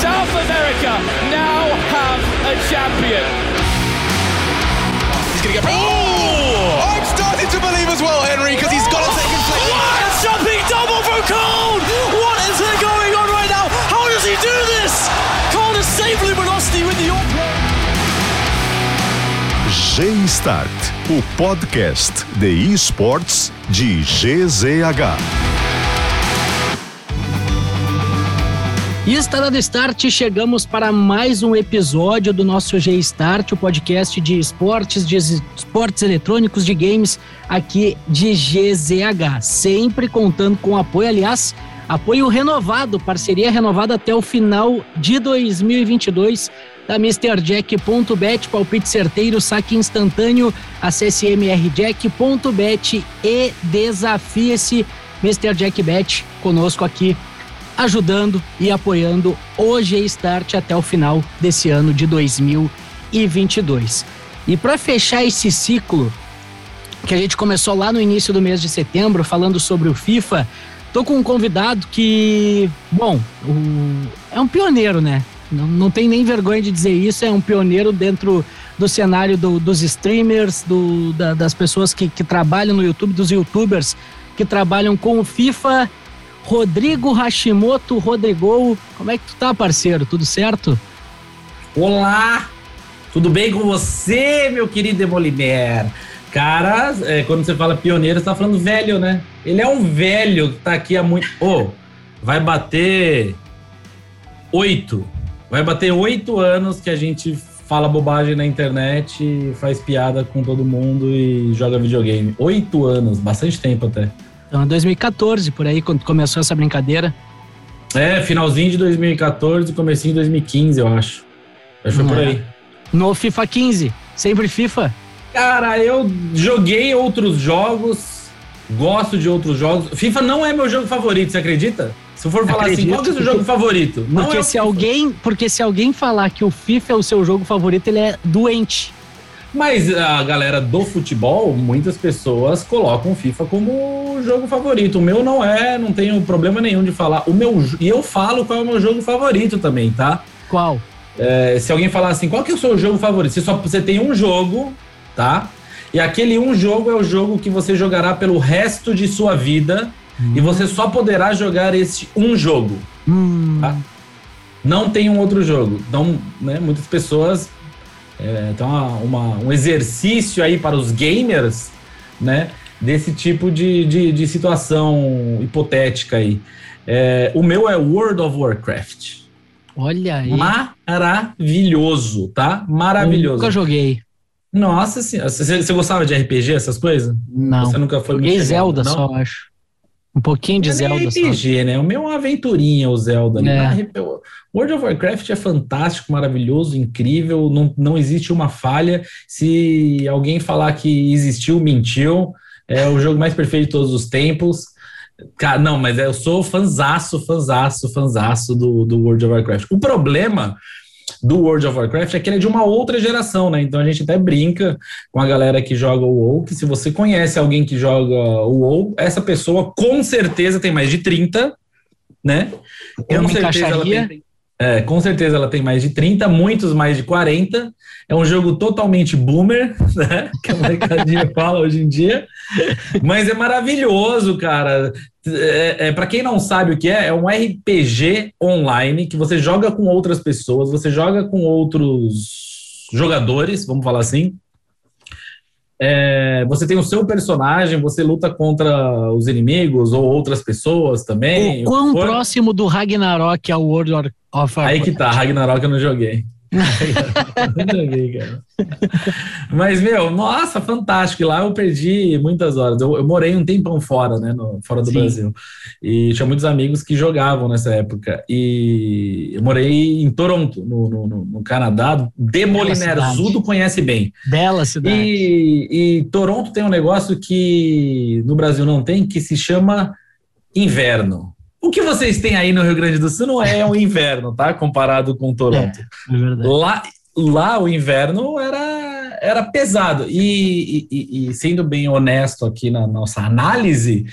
South America now have a champion. He's going to get. Oh! I'm starting to believe as well, Henry, because he's got a second place. What a jumping double from Cole! What is going on right now? How does he do this? Cole has saved Luminosity with the G-Start, o podcast de esportes de GZH. E está dando start, chegamos para mais um episódio do nosso G-Start, o podcast de esportes, de esportes eletrônicos, de games aqui de GZH. Sempre contando com apoio, aliás, apoio renovado, parceria renovada até o final de 2022 da MrJack.bet, palpite certeiro, saque instantâneo, acesse mrjack.bet e desafie-se Mr. Jack Bet conosco aqui ajudando e apoiando o G-Start até o final desse ano de 2022. E para fechar esse ciclo que a gente começou lá no início do mês de setembro, falando sobre o FIFA, tô com um convidado que, bom, o, é um pioneiro, né? Não, não tem nem vergonha de dizer isso, é um pioneiro dentro do cenário do, dos streamers, do, da, das pessoas que, que trabalham no YouTube, dos youtubers que trabalham com o FIFA Rodrigo Hashimoto Rodrigo. Como é que tu tá, parceiro? Tudo certo? Olá! Tudo bem com você, meu querido Demoliner? Cara, é, quando você fala pioneiro, você tá falando velho, né? Ele é um velho que tá aqui há muito. Ô, oh, vai bater oito. Vai bater oito anos que a gente fala bobagem na internet, faz piada com todo mundo e joga videogame. Oito anos, bastante tempo até. Então, é 2014, por aí, quando começou essa brincadeira. É, finalzinho de 2014, comecinho de 2015, eu acho. Acho que foi por É. aí. No FIFA 15, sempre FIFA. Cara, eu joguei outros jogos, gosto de outros jogos. FIFA não é meu jogo favorito, você acredita? Se eu for falar Acredito. assim, qual que é o seu jogo favorito? Não Porque é se FIFA. alguém, porque se alguém falar que o FIFA é o seu jogo favorito, ele é doente. Mas a galera do futebol, muitas pessoas colocam o FIFA como jogo favorito. O meu não é, não tenho problema nenhum de falar. O meu e eu falo qual é o meu jogo favorito também, tá? Qual? É, se alguém falar assim, qual que é o seu jogo favorito? Você só você tem um jogo, tá? E aquele um jogo é o jogo que você jogará pelo resto de sua vida e você só poderá jogar esse um jogo. Hum, Tá? Não tem um outro jogo. Então, né, muitas pessoas. É, então, uma, um exercício aí para os gamers, né? Desse tipo de, de, de situação hipotética aí. É, o meu é World of Warcraft. olha aí. Maravilhoso, tá? Maravilhoso. Nunca joguei. Nossa senhora. Você, você gostava de RPG, essas coisas? Não. Você nunca foi Joguei chegado, Zelda não? só, acho. Um pouquinho de é Zelda só. RPG, né? O meu é uma aventurinha, o Zelda. É. World of Warcraft é fantástico, maravilhoso, incrível. Não, não existe uma falha. Se alguém falar que existiu, mentiu. É o jogo mais perfeito de todos os tempos. Cara, não, mas eu sou fanzaço, fanzaço, fanzaço do, do World of Warcraft. O problema do World of Warcraft é que ele é de uma outra geração, né? Então a gente até brinca com a galera que joga o WoW, que se você conhece alguém que joga o WoW, essa pessoa com certeza tem mais de 30, né? Eu Com me certeza ela tem- é, com certeza ela tem mais de 30, muitos mais de 40. É um jogo totalmente boomer, né? Que a molecadinha fala hoje em dia. Mas é maravilhoso, cara. É, é, para quem não sabe o que é, é um RPG online que você joga com outras pessoas, você joga com outros jogadores, vamos falar assim. É, você tem o seu personagem, você luta contra os inimigos ou outras pessoas também. O quão próximo do Ragnarok é o World of Warcraft? Aí que tá, Ragnarok eu não joguei. não joguei, cara. Mas, meu, nossa, fantástico. E lá eu perdi muitas horas. Eu, eu morei um tempão fora, né? no- fora do Sim. Brasil. E tinha muitos amigos que jogavam nessa época. E eu morei em Toronto, no, no, no- Canadá. Demoliner. Zudo conhece bem. Bela cidade. E, e Toronto tem um negócio que no Brasil não tem, que se chama inverno. O que vocês têm aí no Rio Grande do Sul não é o inverno, tá? Comparado com Toronto. É verdade. Lá, lá o inverno era, era pesado. E, e, e, sendo bem honesto aqui na nossa análise,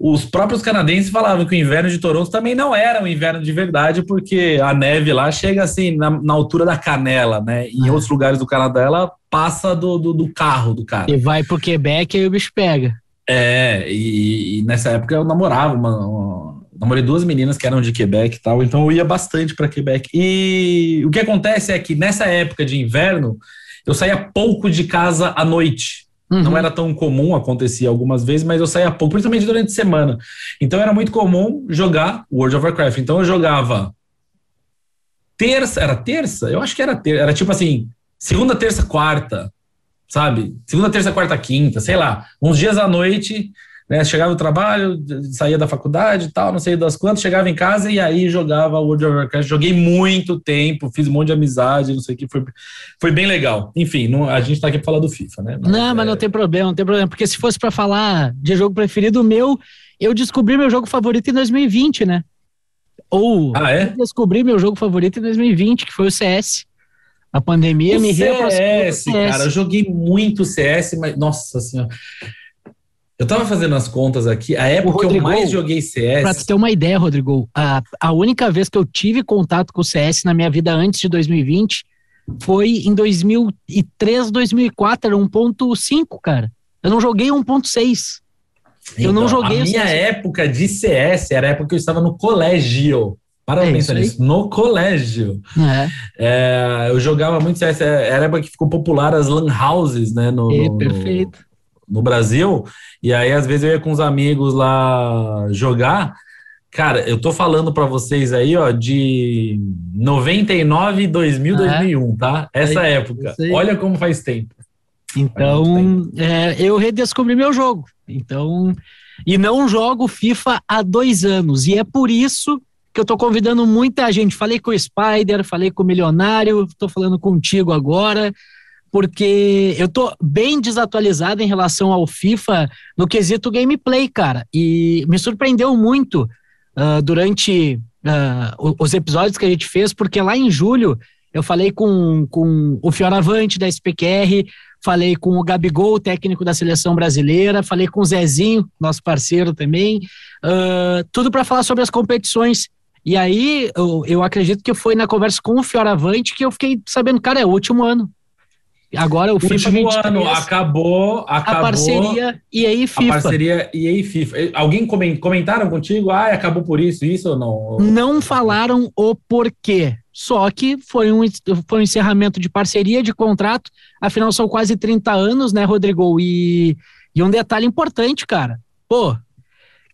os próprios canadenses falavam que o inverno de Toronto também não era um inverno de verdade, porque a neve lá chega assim na, na altura da canela, né? Em é. outros lugares do Canadá ela passa do, do, do, carro do cara. E vai pro Quebec e o bicho pega. É, e, e nessa época eu namorava uma, uma namorei duas meninas que eram de Quebec e tal, então eu ia bastante para Quebec. E o que acontece é que nessa época de inverno, eu saía pouco de casa à noite. Uhum. Não era tão comum, acontecia algumas vezes, mas eu saía pouco, principalmente durante a semana. Então era muito comum jogar World of Warcraft. Então eu jogava terça, era terça? Eu acho que era terça, era tipo assim, segunda, terça, quarta, sabe? Segunda, terça, quarta, quinta, sei lá. Uns dias à noite né? Chegava do trabalho, saía da faculdade e tal, não sei das quantas, chegava em casa e aí jogava World of Warcraft. Joguei muito tempo, fiz um monte de amizade, não sei o que, foi, foi bem legal. Enfim, não, a gente tá aqui pra falar do FIFA, né? Mas, não, mas é... não tem problema, não tem problema, porque se fosse para falar de jogo preferido, meu, eu descobri meu jogo favorito em 2020, né? Ou ah, é? descobri meu jogo favorito em 2020, que foi o CS. A pandemia o me CS, cara, eu joguei muito CS, mas nossa senhora. Eu tava fazendo as contas aqui, a época Rodrigo, que eu mais joguei CS. Pra tu ter uma ideia, Rodrigo, a, a única vez que eu tive contato com o CS na minha vida antes de 2020 foi em 2003, 2004, era 1.5, cara. Eu não joguei 1.6. Então, eu não então, joguei. A minha CS. época de CS era a época que eu estava no colégio. Para é pensar nisso, no colégio. É. É, eu jogava muito CS, era a época que ficou popular as lan houses, né? No, é, perfeito. No, Brasil. E aí, às vezes, eu ia com os amigos lá jogar. Cara, eu tô falando para vocês aí, ó, de 99, 2000, ah, 2001, tá? Essa é, época. Olha como faz tempo. Então, é, eu redescobri meu jogo. Então, e não jogo FIFA há dois anos. E é por isso que eu tô convidando muita gente. Falei com o Spider, falei com o Milionário, tô falando contigo agora porque eu tô bem desatualizado em relação ao FIFA no quesito gameplay, cara. E me surpreendeu muito uh, durante uh, os episódios que a gente fez, porque lá em julho eu falei com, com o Fioravante da SPQR, falei com o Gabigol, técnico da seleção brasileira, falei com o Zezinho, nosso parceiro também, uh, tudo para falar sobre as competições. E aí eu, eu acredito que foi na conversa com o Fioravante que eu fiquei sabendo, cara, é o último ano Agora o FIFA último 23, ano acabou, acabou a parceria e aí FIFA. A parceria e aí FIFA. Alguém comentaram contigo? Ah, acabou por isso, isso ou não? Não falaram o porquê. Só que foi um, foi um encerramento de parceria, de contrato. Afinal, são quase 30 anos, né, Rodrigo? E, e um detalhe importante, cara. Pô,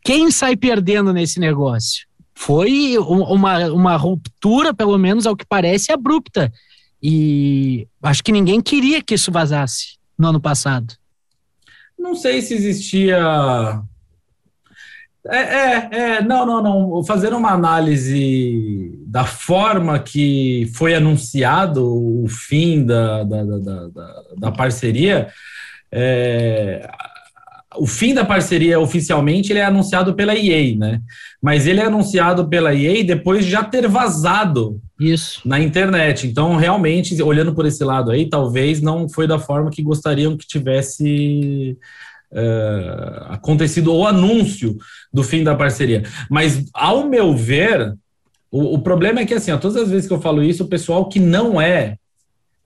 quem sai perdendo nesse negócio? Foi uma, uma ruptura, pelo menos ao que parece, abrupta e acho que ninguém queria que isso vazasse no ano passado. Não sei se existia. É, é, é, não, não, não. Fazer uma análise da forma que foi anunciado o fim da, da, da, da, da parceria, é, o fim da parceria oficialmente ele é anunciado pela EA, né? Mas ele é anunciado pela EA depois de já ter vazado isso. na internet. Então, realmente, olhando por esse lado aí, talvez não foi da forma que gostariam que tivesse uh, acontecido o anúncio do fim da parceria. Mas, ao meu ver, o, o problema é que, assim, ó, todas as vezes que eu falo isso, o pessoal que não é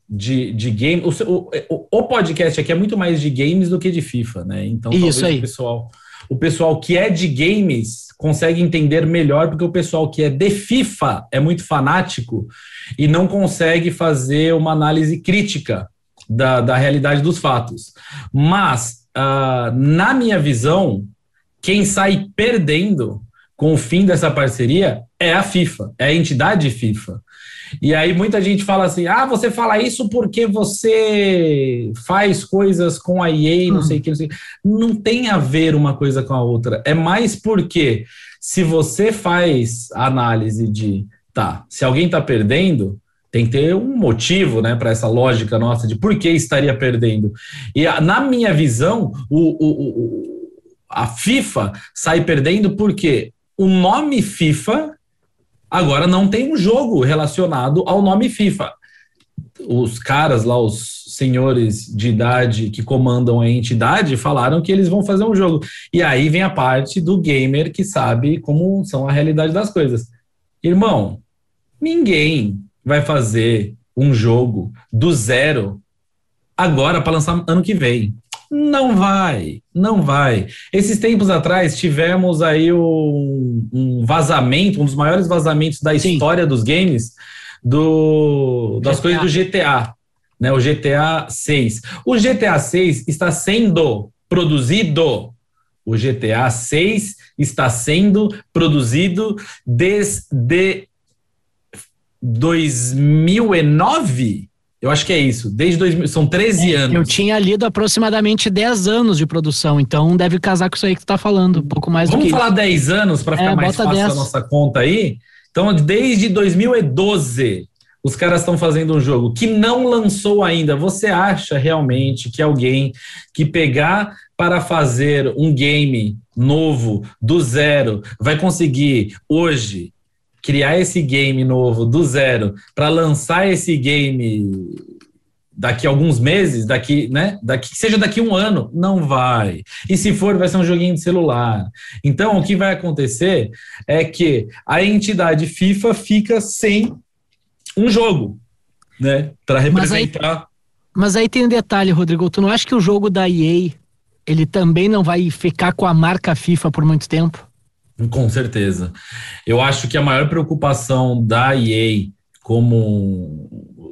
de, de game. O, o, o, podcast aqui é muito mais de games do que de FIFA, né? Então, Isso aí. o pessoal, o pessoal que é de games consegue entender melhor, porque o pessoal que é de FIFA é muito fanático e não consegue fazer uma análise crítica da, da realidade dos fatos. Mas, uh, na minha visão, quem sai perdendo com o fim dessa parceria é a FIFA, é a entidade FIFA. E aí muita gente fala assim: ah, você fala isso porque você faz coisas com a EA, não sei o que, não sei. Não tem a ver uma coisa com a outra. É mais porque se você faz a análise de, tá, se alguém está perdendo, tem que ter um motivo, né, para essa lógica nossa de por que estaria perdendo. E na minha visão, o, o, o a FIFA sai perdendo porque o nome FIFA Agora não tem um jogo relacionado ao nome FIFA. os caras lá, os senhores de idade que comandam a entidade, falaram que eles vão fazer um jogo. E aí vem a parte do gamer que sabe como são a realidade das coisas. Irmão, ninguém vai fazer um jogo do zero agora para lançar ano que vem. Não vai, não vai. Esses tempos atrás tivemos aí um, um vazamento, um dos maiores vazamentos da Sim. história dos games, do, das coisas do GTA, né? O GTA 6. O GTA 6 está sendo produzido. O GTA 6 está sendo produzido desde 2009. Eu acho que é isso, desde 2000, são 13 é, anos. Eu tinha lido aproximadamente 10 anos de produção, então deve casar com isso aí que tu tá falando, um pouco mais Vamos do que falar 10 anos para ficar é, mais fácil 10. a nossa conta aí? Então, desde 2012, os caras estão fazendo um jogo que não lançou ainda. Você acha realmente que alguém que pegar para fazer um game novo, do zero, vai conseguir hoje criar esse game novo do zero para lançar esse game daqui a alguns meses, daqui, né? Daqui seja daqui um ano, não vai. E se for, vai ser um joguinho de celular. Então, o que vai acontecer é que a entidade FIFA fica sem um jogo, né? Para representar. Mas aí, mas aí tem um detalhe, Rodrigo. Tu não acha que o jogo da EA ele também não vai ficar com a marca FIFA por muito tempo? Com certeza. Eu acho que a maior preocupação da EA como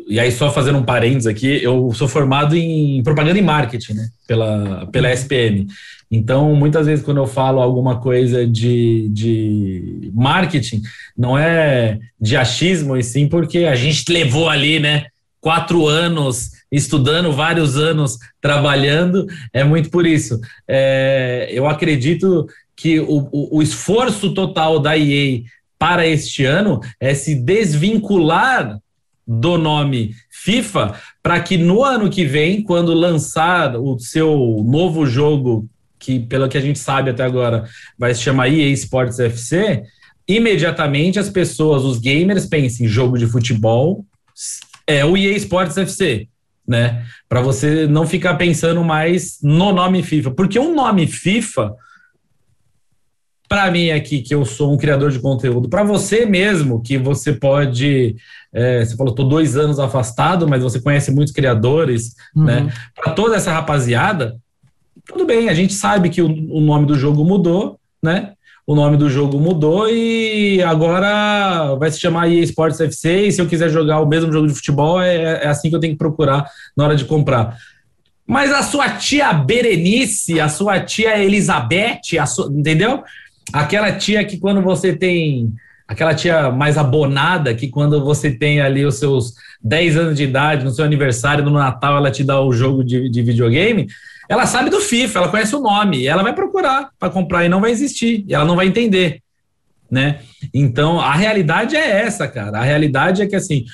e aí só fazendo um parênteses aqui, eu sou formado em propaganda e marketing, né, pela, pela SPM. Então, muitas vezes quando eu falo alguma coisa de, de marketing, não é de achismo, e sim porque a gente levou ali, né, quatro anos estudando, vários anos trabalhando, é muito por isso. É, eu acredito que o, o, o esforço total da EA para este ano é se desvincular do nome FIFA para que no ano que vem, quando lançar o seu novo jogo, que pelo que a gente sabe até agora vai se chamar EA Sports FC, imediatamente as pessoas, os gamers, pensem jogo de futebol é o EA Sports FC, né? Para você não ficar pensando mais no nome FIFA, porque um nome FIFA para mim aqui, que eu sou um criador de conteúdo, para você mesmo, que você pode. É, você falou, estou dois anos afastado, mas você conhece muitos criadores, uhum. né? Para toda essa rapaziada, tudo bem, a gente sabe que o, o, nome do jogo mudou, né? O nome do jogo mudou e agora vai se chamar EA Sports FC. E se eu quiser jogar o mesmo jogo de futebol, é, é assim que eu tenho que procurar na hora de comprar. Mas a sua tia Berenice, a sua tia Elizabeth, a sua, entendeu? Aquela tia que quando você tem aquela tia mais abonada que quando você tem ali os seus 10 anos de idade, no seu aniversário, no Natal, ela te dá o jogo de, de videogame, ela sabe do FIFA, ela conhece o nome, ela vai procurar para comprar e não vai existir, e ela não vai entender, né? Então, a realidade é essa, cara. A realidade é que assim,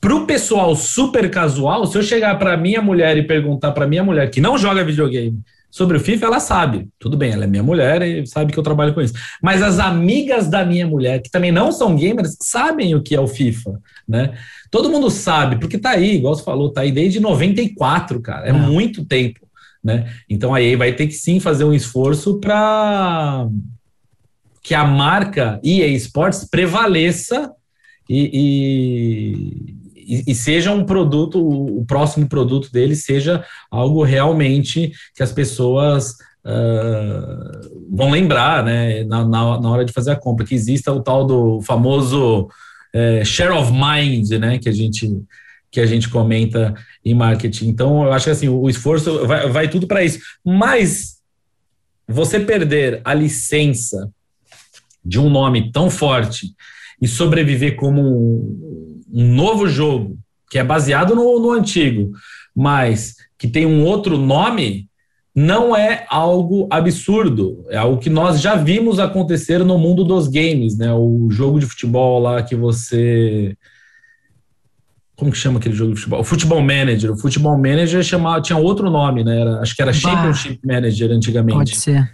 pro pessoal super casual, se eu chegar para minha mulher e perguntar para minha mulher que não joga videogame, Sobre o FIFA, ela sabe. Tudo bem, ela é minha mulher e sabe que eu trabalho com isso. Mas as amigas da minha mulher, que também não são gamers, sabem o que é o FIFA, né? Todo mundo sabe, porque tá aí, igual você falou, tá aí desde 94, cara. É ah. muito tempo, né? Então aí vai ter que sim fazer um esforço para que a marca EA Sports prevaleça e, e e, e, seja um produto, o próximo produto dele seja algo realmente que as pessoas uh, vão lembrar, né, na, na, na, hora de fazer a compra, que exista o tal do famoso é, share of mind, né, que a gente que a gente comenta em marketing. Então, eu acho que assim, o esforço vai, vai tudo para isso. Mas você perder a licença de um nome tão forte e sobreviver como um, um novo jogo, que é baseado no, no antigo, mas que tem um outro nome, não é algo absurdo. É algo que nós já vimos acontecer no mundo dos games, né? O jogo de futebol lá que você. Como que chama aquele jogo de futebol? O Futebol Manager. O Futebol Manager chamava, tinha outro nome, né? Era, acho que era bah, Championship Manager antigamente. Pode ser.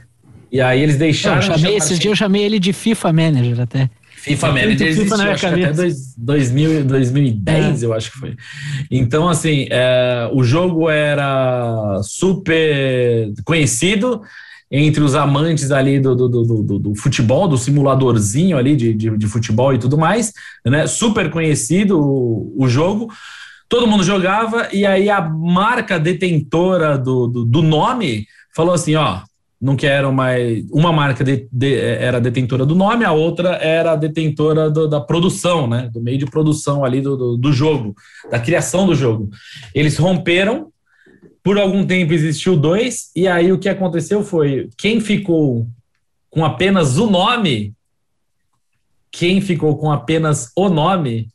E aí eles deixaram. Eu chamei, esses dias eu chamei ele de FIFA Manager até. FIFA Manager existiu, acho que até dois, 2000, 2010, é. eu acho que foi. Então, assim, é, o jogo era super conhecido entre os amantes ali do, do, do, do, do futebol, do simuladorzinho ali de, de, de, futebol e tudo mais, né? Super conhecido o, o jogo. Todo mundo jogava, e aí a marca detentora do, do, do nome falou assim: ó, não quero mais. Uma marca de, de, era detentora do nome, a outra era detentora do, da produção, né? Do meio de produção ali do, do, do, jogo, da criação do jogo. Eles romperam, por algum tempo existiu dois, e aí o que aconteceu foi: quem ficou com apenas o nome, quem ficou com apenas o nome,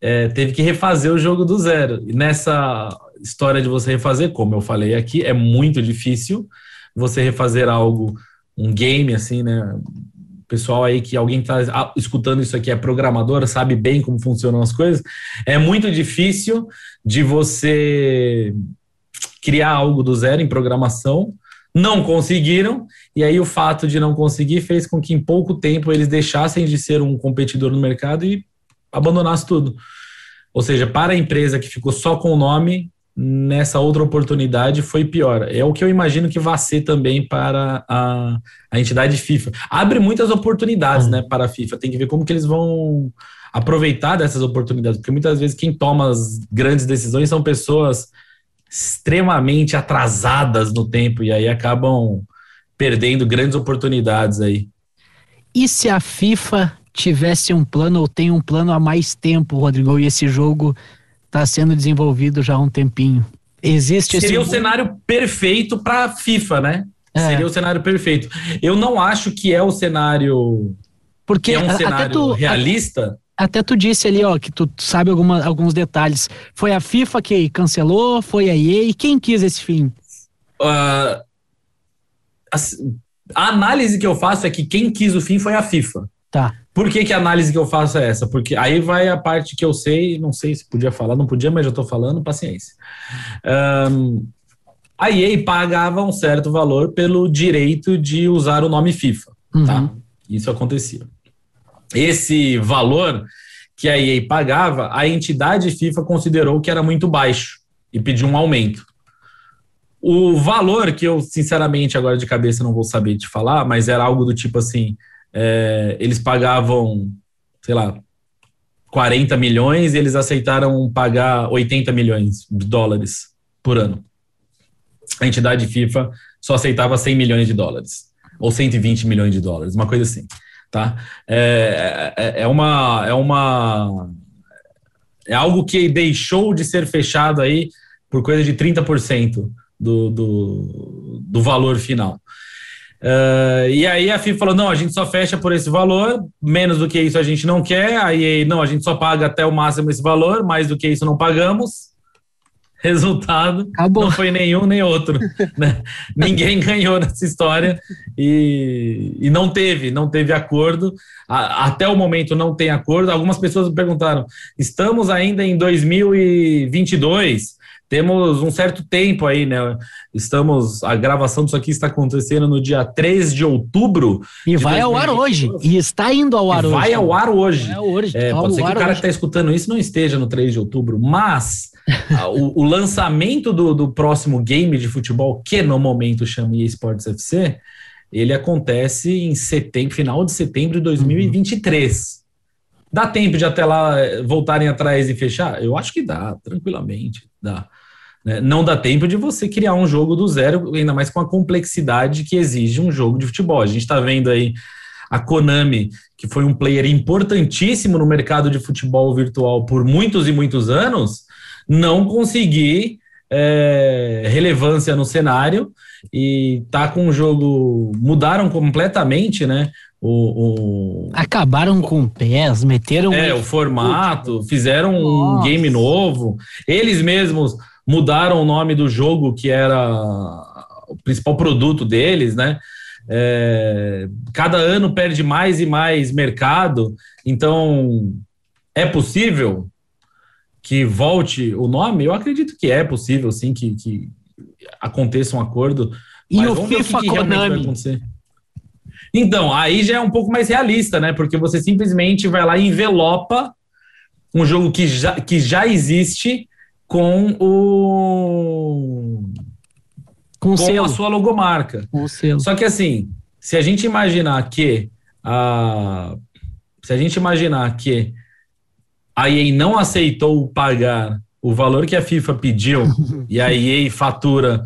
é, teve que refazer o jogo do zero. E nessa história de você refazer, como eu falei aqui, é muito difícil você refazer algo, um game assim, né? Pessoal aí que alguém está escutando isso aqui é programador, sabe bem como funcionam as coisas. É muito difícil de você criar algo do zero em programação. Não conseguiram, e aí o fato de não conseguir fez com que em pouco tempo eles deixassem de ser um competidor no mercado e abandonasse tudo. Ou seja, para a empresa que ficou só com o nome, nessa outra oportunidade foi pior. É o que eu imagino que vai ser também para a, a entidade FIFA. Abre muitas oportunidades, né, para a FIFA. Tem que ver como que eles vão aproveitar dessas oportunidades, porque muitas vezes quem toma as grandes decisões são pessoas extremamente atrasadas no tempo e aí acabam perdendo grandes oportunidades aí. E se a FIFA tivesse um plano ou tem um plano há mais tempo, Rodrigo, e esse jogo está sendo desenvolvido já há um tempinho. Existe Seria esse... o cenário perfeito para a FIFA, né? É. Seria o cenário perfeito. Eu não acho que é o cenário. Porque é um cenário tu, realista. Até tu disse ali, ó, que tu sabe alguma, alguns detalhes. Foi a FIFA que cancelou, foi a EA, e quem quis esse fim? Uh, a, a análise que eu faço é que quem quis o fim foi a FIFA. Tá. Por que, que a análise que eu faço é essa? Porque aí vai a parte que eu sei, não sei se podia falar, não podia, mas já estou falando, paciência. Um, a EA pagava um certo valor pelo direito de usar o nome FIFA, tá? uhum. tá? Isso acontecia. Esse valor que a EA pagava, a entidade FIFA considerou que era muito baixo e pediu um aumento. O valor que eu, sinceramente, agora de cabeça não vou saber te falar, mas era algo do tipo assim, é, eles pagavam, sei lá, 40 milhões e eles aceitaram pagar 80 milhões de dólares por ano. A entidade FIFA só aceitava 100 milhões de dólares, ou 120 milhões de dólares, uma coisa assim, tá? É, é, é uma... É uma é algo que deixou de ser fechado aí por coisa de 30% do, do, do valor final. Uh, e aí a FIFA falou: não, a gente só fecha por esse valor, menos do que isso a gente não quer. Aí, não, a gente só paga até o máximo esse valor, mais do que isso não pagamos. Resultado: Acabou. não foi nenhum nem outro. Né? Ninguém ganhou nessa história e, e não teve, não teve acordo. A, até o momento não tem acordo. Algumas pessoas me perguntaram: estamos ainda em 2022 temos um certo tempo aí, né? Estamos. A gravação disso aqui está acontecendo no dia 3 de outubro. E vai 2020. ao ar hoje. E está indo ao ar e hoje. Vai ao ar hoje. Vai hoje. É, pode ser que o cara hoje. que está escutando isso não esteja no 3 de outubro, mas o, o, lançamento do, do próximo game de futebol, que no momento chama eSports FC, ele acontece em setembro, final de setembro de 2023. Uhum. Dá tempo de até lá eh, voltarem atrás e fechar? Eu acho que dá, tranquilamente, dá. Né? Não dá tempo de você criar um jogo do zero, ainda mais com a complexidade que exige um jogo de futebol. A gente está vendo aí a Konami, que foi um player importantíssimo no mercado de futebol virtual por muitos e muitos anos, não conseguir é, relevância no cenário e tá com um jogo. Mudaram completamente, né? O, o, Acabaram com pés, meteram. É, o formato, fizeram Nossa. um game novo. Eles mesmos mudaram o nome do jogo, que era o principal produto deles, né? É, cada ano perde mais e mais mercado, então é possível que volte o nome? Eu acredito que é possível, sim, que, que aconteça um acordo. E o FIFA Konami? Então, aí já é um pouco mais realista, né? Porque você simplesmente vai lá e envelopa um jogo que já, que já existe com o. Com, o com selo. a sua logomarca. Com o selo. Só que assim, se a gente imaginar que a. Se a gente imaginar que a EA não aceitou pagar o valor que a FIFA pediu e a EA fatura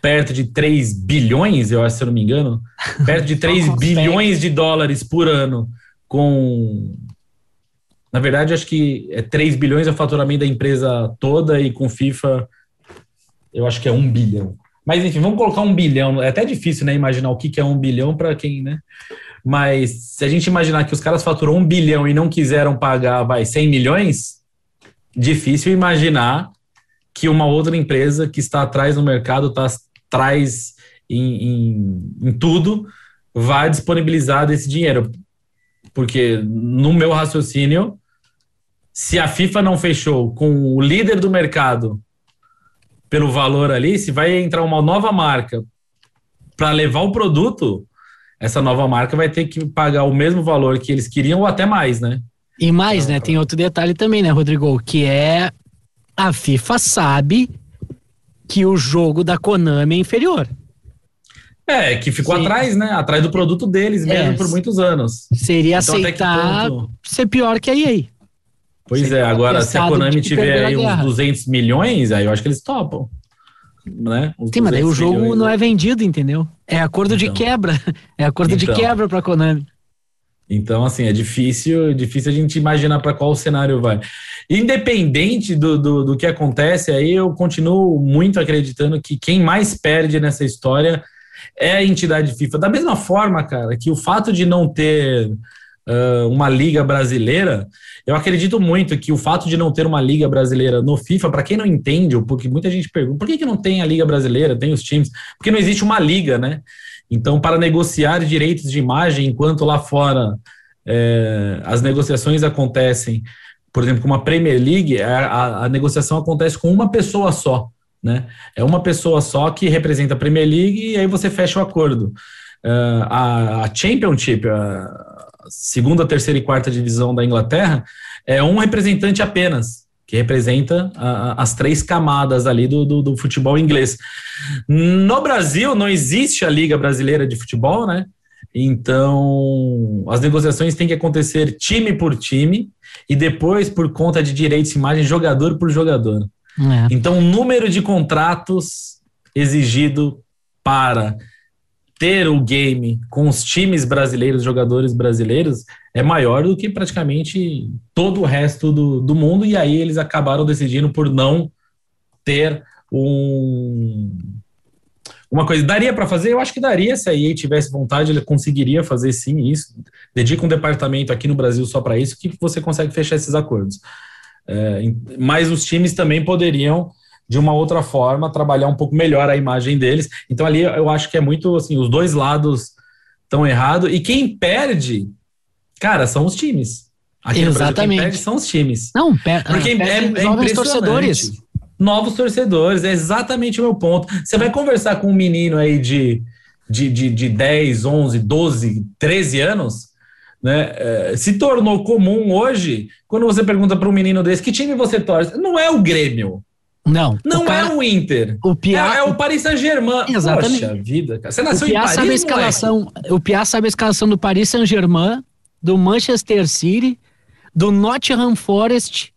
perto de 3 bilhões, eu acho, se eu não me engano, perto de 3 consegue. bilhões de dólares por ano com na verdade, acho que é 3 bilhões é o faturamento da empresa toda e com FIFA eu acho que é 1 bilhão. Mas enfim, vamos colocar um bilhão. É até difícil, né, imaginar o que é um bilhão para quem, né? Mas se a gente imaginar que os caras faturam um bilhão e não quiseram pagar, vai, 100 milhões, difícil imaginar que uma outra empresa que está atrás no mercado, está atrás em, em, em tudo, vai disponibilizar desse dinheiro. Porque no meu raciocínio, se a FIFA não fechou com o líder do mercado pelo valor ali, se vai entrar uma nova marca para levar o produto, essa nova marca vai ter que pagar o mesmo valor que eles queriam ou até mais, né? E mais, né? Tem outro detalhe também, né, Rodrigo? Que é a FIFA sabe que o jogo da Konami é inferior. É, que ficou Sim. atrás, né? Atrás do produto deles mesmo É. por muitos anos. Seria Então, aceitar ponto- ser pior que a EA. Pois Seria é, agora se a Konami de tiver aí uns guerra. 200 milhões, aí eu acho que eles topam. Né? Uns Sim, mas daí o 200 jogo milhões, não né? é vendido, entendeu? É acordo de Então. quebra. É acordo de Então. quebra pra Konami. Então, assim, é difícil, difícil a gente imaginar para qual cenário vai. Independente do, do, do que acontece, aí eu continuo muito acreditando que quem mais perde nessa história é a entidade FIFA. Da mesma forma, cara, que o fato de não ter ah, uma liga brasileira, eu acredito muito que o fato de não ter uma liga brasileira no FIFA, para quem não entende, porque muita gente pergunta, por que, que não tem a liga brasileira, tem os times? Porque não existe uma liga, né? Então, para negociar direitos de imagem, enquanto lá fora é, as negociações acontecem, por exemplo, com uma Premier League, a, a- a negociação acontece com uma pessoa só, né? É uma pessoa só que representa a Premier League e aí você fecha o acordo. Ah, a, a Championship, a segunda, terceira e quarta divisão da Inglaterra, é um representante apenas, que representa a- as três camadas ali do, do, do futebol inglês. No Brasil, não existe a Liga Brasileira de Futebol, né? Então, as negociações têm que acontecer time por time e depois, por conta de direitos de imagem, jogador por jogador. É. Então, o número de contratos exigido para ter o game com os times brasileiros, jogadores brasileiros, é maior do que praticamente todo o resto do, do mundo, e aí eles acabaram decidindo por não ter um. Uma coisa, daria para fazer? Eu acho que daria, se a EA tivesse vontade, ele conseguiria fazer sim isso. Dedica um departamento aqui no Brasil só para isso, que você consegue fechar esses acordos. É, mas os times também poderiam, de uma outra forma, trabalhar um pouco melhor a imagem deles. Então ali eu acho que é muito assim, os dois lados estão errados. E quem perde, cara, são os times. Aqui Brasil, Exatamente. quem perde são os times. Não, per, Porque é, perde é jovens impressionante. torcedores. Novos torcedores, é exatamente o meu ponto. Você vai conversar com um menino aí de, de, de, de 10, 11, 12, 13 anos, né? é, se tornou comum hoje, quando você pergunta para um menino desse, que time você torce? Não é o Grêmio, Não, não o cara, é o Inter, o é, Pia, é o Paris Saint-Germain. Exatamente. Poxa vida, cara. Você o nasceu em Paris, sabe a escalação. O Pia sabe a escalação do Paris Saint-Germain, do Manchester City, do Nottingham Forest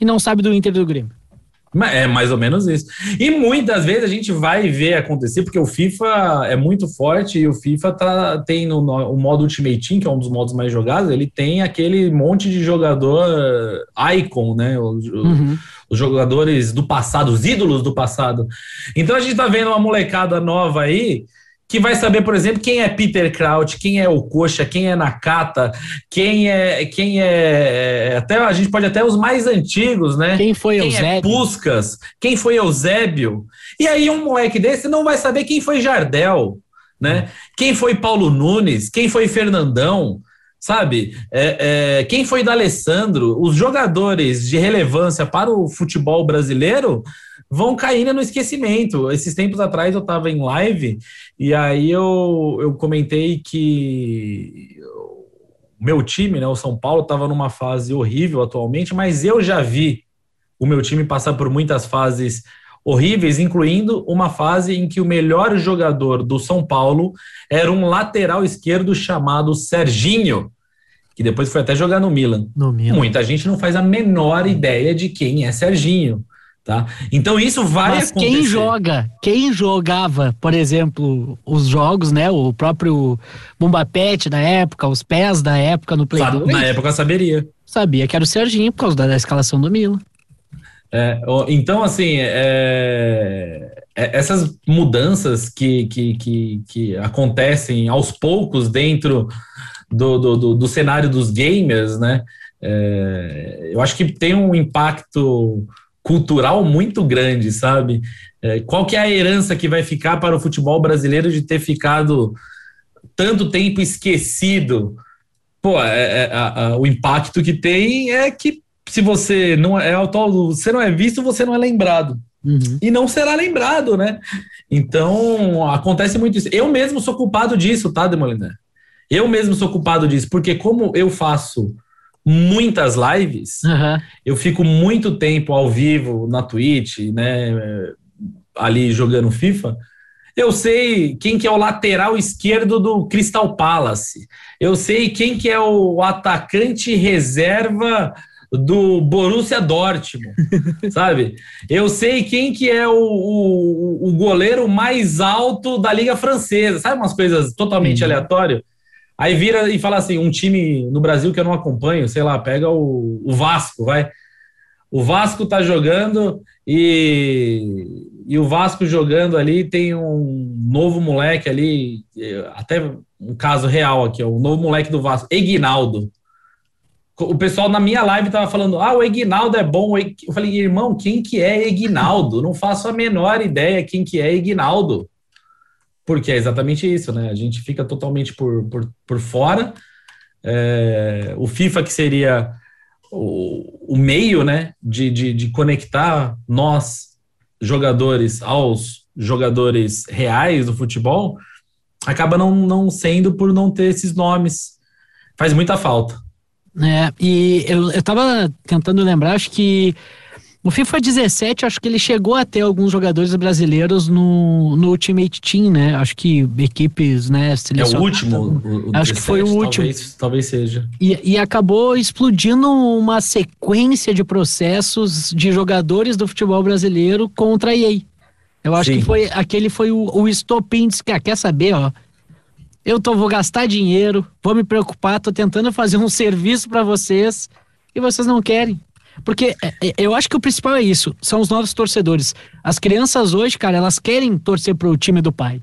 e não sabe do Inter e do Grêmio. É mais ou menos isso. E muitas vezes a gente vai ver acontecer, porque o FIFA é muito forte e o FIFA tá, tem no, no- o modo Ultimate Team, que é um dos modos mais jogados, ele tem aquele monte de jogador icon, né? Os, Uhum. Os jogadores do passado, os ídolos do passado. Então a gente tá vendo uma molecada nova aí que vai saber, por exemplo, quem é Peter Kraut, quem é o Coxa, quem é Nakata, quem é quem é até a gente pode até os mais antigos, né? Quem foi quem é Eusébio? Puscas, quem foi Eusébio. E aí um moleque desse não vai saber quem foi Jardel, né? Quem foi Paulo Nunes, quem foi Fernandão, sabe? É, é, quem foi D'Alessandro. Os jogadores de relevância para o futebol brasileiro vão caindo no esquecimento. Esses tempos atrás eu estava em live e aí eu, eu comentei que o meu time, né, o São Paulo, estava numa fase horrível atualmente, mas eu já vi o meu time passar por muitas fases horríveis, incluindo uma fase em que o melhor jogador do São Paulo era um lateral esquerdo chamado Serginho, que depois foi até jogar no Milan. No Milan. Muita gente não faz a menor ideia de quem é Serginho. Tá? Então isso vai Mas acontecer. quem joga, quem jogava, por exemplo, os jogos, né? O próprio Bomba Pet da época, os pés da época no Play Sabe, 2, na época saberia. sabia que era o Serginho por causa da, da escalação do Milan. É, então, assim, é, é, essas mudanças que, que, que, que acontecem aos poucos dentro do, do, do, do cenário dos gamers, né? É, eu acho que tem um impacto cultural muito grande, sabe? É, qual que é a herança que vai ficar para o futebol brasileiro de ter ficado tanto tempo esquecido? Pô, é, é, a- a- o impacto que tem é que se você não é atual, você não é visto, você não é lembrado Uhum. e não será lembrado, né? Então, acontece muito isso. Eu mesmo sou culpado disso, tá, Demoliner? Eu mesmo sou culpado disso, porque como eu faço muitas lives, Aham. eu fico muito tempo ao vivo na Twitch, né, ali jogando FIFA, eu sei quem que é o lateral esquerdo do Crystal Palace. Eu sei quem que é o atacante reserva do Borussia Dortmund, sabe? Eu sei quem que é o, o, o goleiro mais alto da Liga Francesa, sabe umas coisas totalmente Uhum. aleatórias? Aí vira e fala assim, um time no Brasil que eu não acompanho, sei lá, pega o, o Vasco, vai. O Vasco tá jogando e, e o Vasco jogando ali tem um novo moleque ali, eh, até um caso real aqui, ó, o novo moleque do Vasco, Eguinaldo. O pessoal na minha live tava falando, ah, o Eguinaldo é bom. Eu falei, irmão, quem que é Eguinaldo? Não faço a menor ideia quem que é Eguinaldo. Porque é exatamente isso, né? A gente fica totalmente por, por, por fora. É, o FIFA, que seria o, o meio né, de, de, de conectar nós, jogadores, aos jogadores reais do futebol, acaba não, não sendo por não ter esses nomes. Faz muita falta. É, e eu, eu tava tentando lembrar, acho que no FIFA 17, acho que ele chegou a ter alguns jogadores brasileiros no, no Ultimate Team, né? Acho que equipes, né? É o último. o- o Acho que foi o 17, último. Talvez, talvez seja. E, e acabou explodindo uma sequência de processos de jogadores do futebol brasileiro contra a EA. Eu acho Sim. que foi aquele foi o, o estopim, disse que ah, quer saber, ó. Eu tô, vou gastar dinheiro, vou me preocupar, tô tentando fazer um serviço para vocês e vocês não querem. Porque é, é, eu acho que o principal é isso, são os novos torcedores. As crianças hoje, cara, elas querem torcer pro time do pai.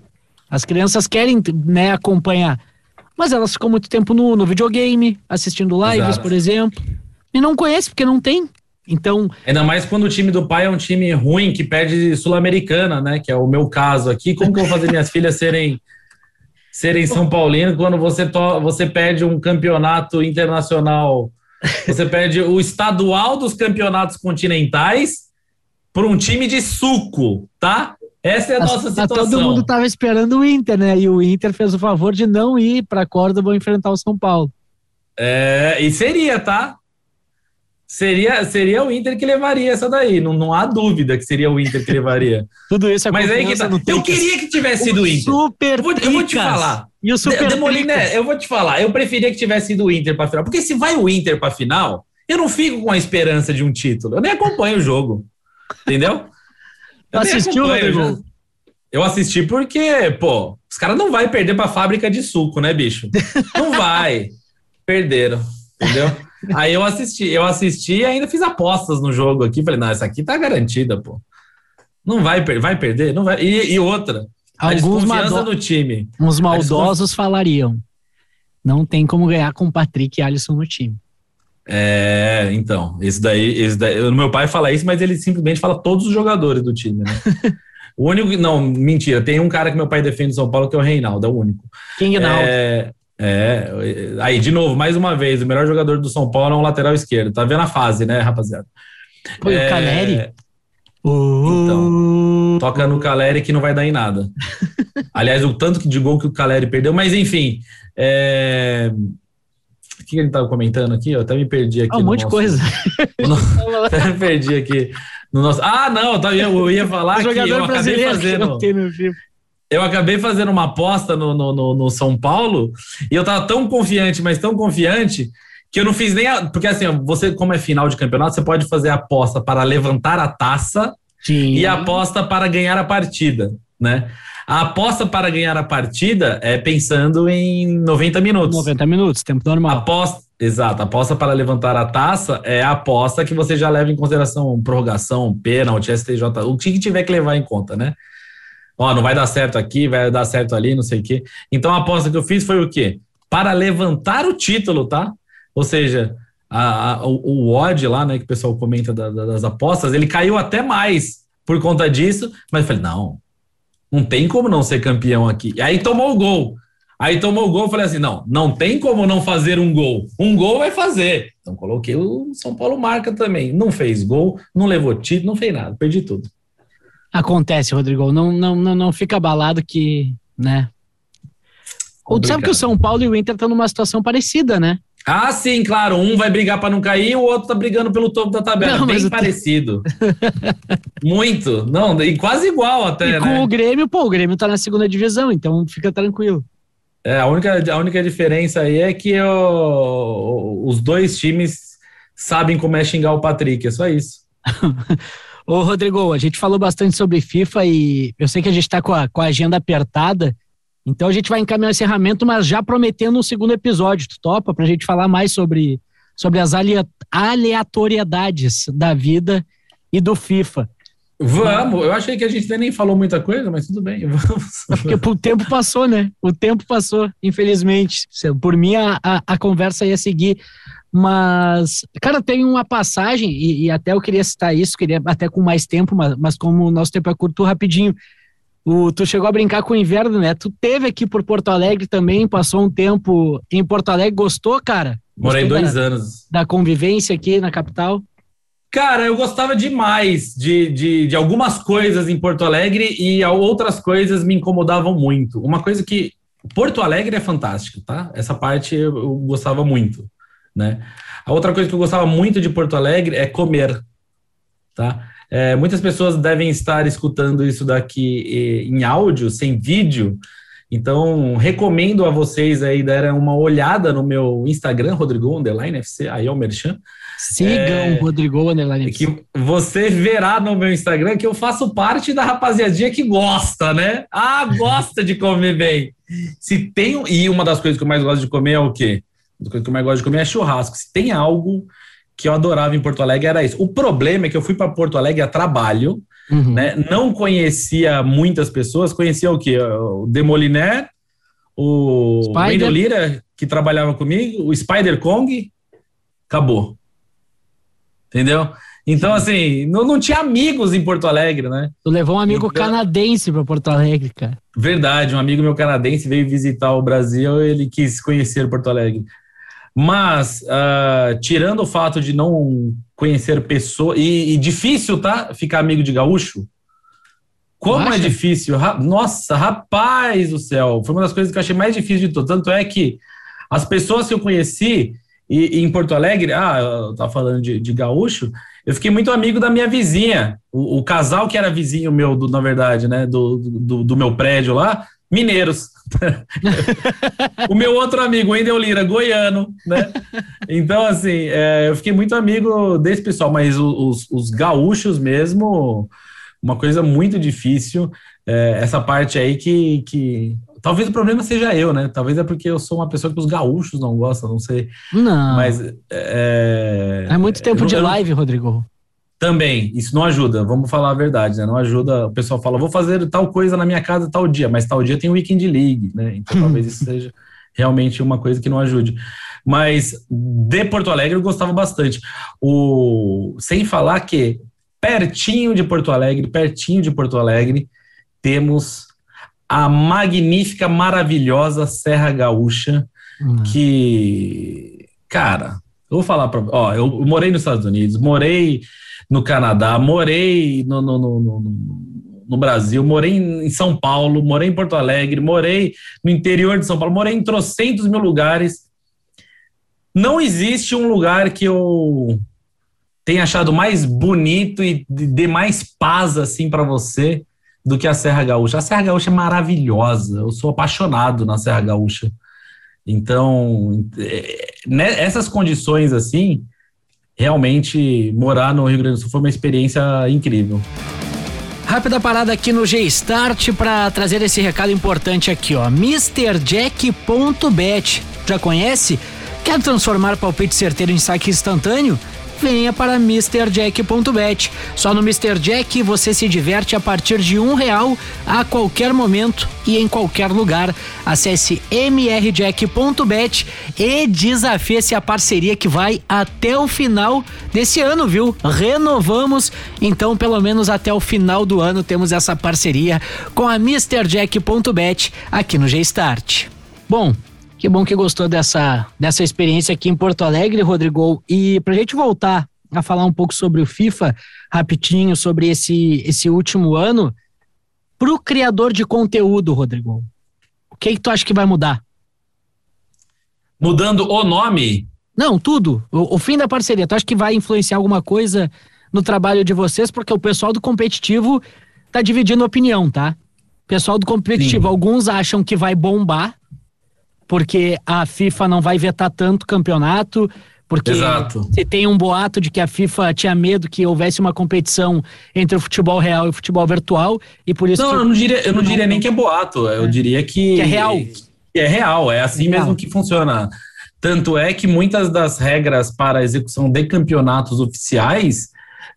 As crianças querem, né, acompanhar. Mas elas ficam muito tempo no, no videogame, assistindo lives, Exato. por exemplo. E não conhece, porque não tem. Então, Ainda mais quando o time do pai é um time ruim que perde Sul-Americana, né? Que é o meu caso aqui. Como que eu vou fazer minhas filhas serem serem São Paulino quando você to, você perde um campeonato internacional, você perde o estadual dos campeonatos continentais por um time de suco, tá? Essa é a nossa a situação. todo mundo tava esperando o Inter, né? E o Inter fez o favor de não ir para Córdoba enfrentar o São Paulo. É, e seria, tá? Seria, seria o Inter que levaria essa daí. Não, não há dúvida que seria o Inter que levaria. Tudo isso é Mas aí que tá. Eu queria que tivesse sido o Inter. Super Eu vou, eu vou te falar. E o Super eu vou te falar. Eu preferia que tivesse sido o Inter pra final. Porque se vai o Inter pra final, eu não fico com a esperança de um título. Eu nem acompanho o jogo. Entendeu? Eu Assistiu, Rodrigo? jogo. Eu assisti porque, pô, os caras não vai perder pra fábrica de suco, né, bicho? Não vai. Perderam. Entendeu? Aí eu assisti, eu assisti e ainda fiz apostas no jogo aqui. Falei, não, essa aqui tá garantida, pô. Não vai, per- vai perder? Não vai. E, e outra, a Alguns mado- no time. Uns maldosos falariam. Não tem como ganhar com Patrick e Alisson no time. É, então, esse daí, esse daí, o meu pai fala isso, mas ele simplesmente fala todos os jogadores do time, né? o único, não, mentira, tem um cara que meu pai defende em São Paulo que é o Reinaldo, é o único. Quem não? É, é, aí, de novo, mais uma vez, o melhor jogador do São Paulo é um lateral esquerdo. Tá vendo a fase, né, rapaziada? Foi É, o Caleri? Então, toca no Caleri que não vai dar em nada. Aliás, o tanto de gol que o Caleri perdeu, mas enfim. É... O que ele estava comentando aqui? Eu até me perdi aqui. Ah, um monte nosso... de coisa. No... até me perdi aqui. No nosso... Ah, não, eu ia falar que eu acabei fazendo. Eu acabei fazendo uma aposta no, no, no, no São Paulo e eu tava tão confiante, mas tão confiante, que eu não fiz nem a, porque assim, você como é final de campeonato, você pode fazer a aposta para levantar a taça Sim. e a aposta para ganhar a partida, né? A aposta para ganhar a partida é pensando em 90 minutos. 90 minutos, tempo normal. Aposta, exato, aposta para levantar a taça é a aposta que você já leva em consideração prorrogação, pênalti, STJ, o que tiver que levar em conta, né? Ó, não vai dar certo aqui, vai dar certo ali, não sei o quê. Então a aposta que eu fiz foi o quê? Para levantar o título, tá? Ou seja, a, a, o, o odd lá, né, que o pessoal comenta da, da, das apostas, ele caiu até mais por conta disso, mas eu falei, não, não tem como não ser campeão aqui. E aí tomou o gol. Aí tomou o gol, falei assim, não, não tem como não fazer um gol. Um gol vai fazer. Então coloquei o São Paulo marca também. Não fez gol, não levou título, não fez nada, perdi tudo. Acontece, Rodrigo. Não, não, não, não fica abalado que, né? Ou sabe que o São Paulo e o Inter estão numa situação parecida, né? Ah, sim, claro. Um vai brigar para não cair, o outro tá brigando pelo topo da tabela. Não, Bem parecido. Muito. Não, e quase igual até. E com né? o Grêmio, pô, o Grêmio tá na segunda divisão, então fica tranquilo. É, a única, a única diferença aí é que o, os dois times sabem como é xingar o Patrick, é só isso. Ô, Rodrigo, a gente falou bastante sobre FIFA e eu sei que a gente está com a, com a agenda apertada, então a gente vai encaminhar o encerramento, mas já prometendo um segundo episódio. Tu topa para a gente falar mais sobre, sobre as aleatoriedades da vida e do FIFA. Vamos, eu achei que a gente nem falou muita coisa, mas tudo bem, vamos. É porque o tempo passou, né? O tempo passou, infelizmente. Por mim, a, a, a conversa ia seguir. Mas, cara, tem uma passagem, e, e, até eu queria citar isso, queria até com mais tempo, mas, mas como o nosso tempo é curto, rapidinho. O, tu chegou a brincar com o inverno, né? Tu teve aqui por Porto Alegre também, passou um tempo em Porto Alegre, gostou, cara? Morei dois da, anos. Da convivência aqui na capital? Cara, eu gostava demais de, de, de algumas coisas em Porto Alegre e outras coisas me incomodavam muito. Uma coisa que. Porto Alegre é fantástico, tá? Essa parte eu, eu gostava muito, né? A outra coisa que eu gostava muito de Porto Alegre é comer, tá? É, muitas pessoas devem estar escutando isso daqui em áudio, sem vídeo. Então, recomendo a vocês aí darem uma olhada no meu Instagram, Rodrigo Underline FC, aí é o Merchan. Sigam é, Rodrigo Underline FC. Que você verá no meu Instagram que eu faço parte da rapaziadinha que gosta, né? Ah, gosta de comer bem. Se tem. E uma das coisas que eu mais gosto de comer é o quê? Uma das coisas que eu mais gosto de comer é churrasco. Se tem algo que eu adorava em Porto Alegre era isso. O problema é que eu fui para Porto Alegre a trabalho, uhum. né? Não conhecia muitas pessoas, conhecia o quê? O Demoliner, o Wendel Lira, que trabalhava comigo, o Spider Kong, acabou. Entendeu? Então, assim, não, não tinha amigos em Porto Alegre, né? Tu levou um amigo então, canadense para Porto Alegre, cara. Verdade, um amigo meu canadense veio visitar o Brasil, ele quis conhecer Porto Alegre. Mas, uh, tirando o fato de não conhecer pessoas. E, e, difícil, tá? Ficar amigo de gaúcho. Como é difícil. Ra Nossa, rapaz do céu. Foi uma das coisas que eu achei mais difícil de tudo. Tanto é que as pessoas que eu conheci e, e em Porto Alegre, ah, eu tava falando de, de, gaúcho, eu fiquei muito amigo da minha vizinha. O, o casal que era vizinho meu, do, na verdade, né? Do, do, do meu prédio lá, mineiros. o meu outro amigo, Wendel Lira, goiano, né? Então, assim, é, eu fiquei muito amigo desse pessoal, mas os, os gaúchos mesmo, uma coisa muito difícil. É, essa parte aí que, que. Talvez o problema seja eu, né? Talvez é porque eu sou uma pessoa que os gaúchos não gostam, não sei. Não. Mas. É, é muito tempo de live, Rodrigo. Também, isso não ajuda, vamos falar a verdade, né? Não ajuda, o pessoal fala, vou fazer tal coisa na minha casa tal dia, mas tal dia tem o Weekend League, né? Então talvez isso seja realmente uma coisa que não ajude. Mas de Porto Alegre eu gostava bastante. O, sem falar que pertinho de Porto Alegre, pertinho de Porto Alegre, temos a magnífica, maravilhosa Serra Gaúcha, hum. que, cara, Eu vou falar para. Ó, eu morei nos Estados Unidos, morei no Canadá, morei no, no, no, no, no Brasil, morei em São Paulo, morei em Porto Alegre, morei no interior de São Paulo, morei em trocentos mil lugares. Não existe um lugar que eu tenha achado mais bonito e dê mais paz assim para você do que a Serra Gaúcha. A Serra Gaúcha é maravilhosa. Eu sou apaixonado na Serra Gaúcha. Então, é, nessas condições assim, realmente morar no Rio Grande do Sul foi uma experiência incrível. Rápida parada aqui no G-Start para trazer esse recado importante aqui, ó. MrJack.bet. Já conhece? Quer transformar palpite certeiro em saque instantâneo? Venha para MrJack.bet. Só no Mr. Jack você se diverte a partir de um real a qualquer momento e em qualquer lugar. Acesse mrjack.bet e desafie-se a parceria que vai até o final desse ano, viu? Renovamos, então pelo menos até o final do ano temos essa parceria com a MrJack.bet aqui no G-Start. Bom, que bom que gostou dessa, dessa experiência aqui em Porto Alegre, Rodrigo. E para a gente voltar a falar um pouco sobre o FIFA, rapidinho, sobre esse, esse último ano, para o criador de conteúdo, Rodrigo, o que, que tu acha que vai mudar? Mudando o nome? Não, tudo. O, o fim da parceria. Tu acha que vai influenciar alguma coisa no trabalho de vocês? Porque o pessoal do competitivo tá dividindo opinião, tá? Pessoal do competitivo, Sim. alguns acham que vai bombar porque a FIFA não vai vetar tanto campeonato, porque Exato. se tem um boato de que a FIFA tinha medo que houvesse uma competição entre o futebol real e o futebol virtual, e por isso. Não, eu não diria, eu não diria nem que é boato, eu é. diria que, que, é real. Que é real, é assim é real. mesmo que funciona. Tanto é que muitas das regras para a execução de campeonatos oficiais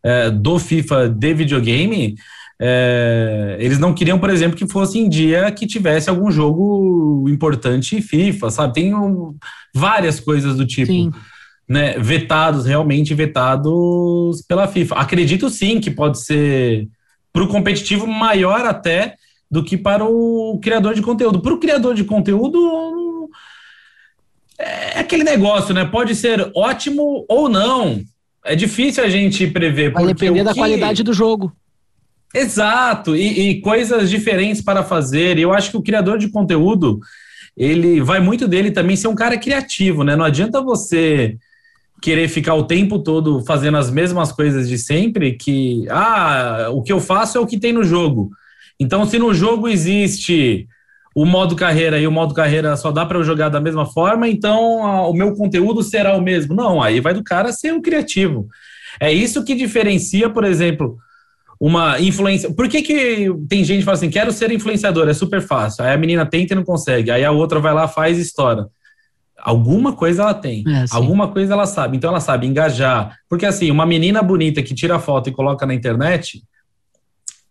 é, do FIFA de videogame é, eles não queriam, por exemplo, que fosse em dia que tivesse algum jogo importante FIFA, sabe? Tem um, várias coisas do tipo. Sim. Né, vetados, realmente vetados pela FIFA. Acredito sim que pode ser para o competitivo maior até do que para o criador de conteúdo. Para o criador de conteúdo, é aquele negócio, né? Pode ser ótimo ou não. É difícil a gente prever. Vai depender da que... qualidade do jogo. Exato, e, e, coisas diferentes para fazer. Eu acho que o criador de conteúdo, ele vai muito dele também ser um cara criativo, né? Não adianta você querer ficar o tempo todo fazendo as mesmas coisas de sempre, que ah, o que eu faço é o que tem no jogo. Então, se no jogo existe o modo carreira e o modo carreira só dá para eu jogar da mesma forma, então a, o meu conteúdo será o mesmo. Não, aí vai do cara ser um criativo. É isso que diferencia, por exemplo, uma influência. Por que, que tem gente que fala assim, quero ser influenciador, é super fácil. Aí a menina tenta e não consegue. Aí a outra vai lá, faz história. Alguma coisa ela tem, é, alguma coisa ela sabe. Então ela sabe engajar. Porque assim, uma menina bonita que tira foto e coloca na internet,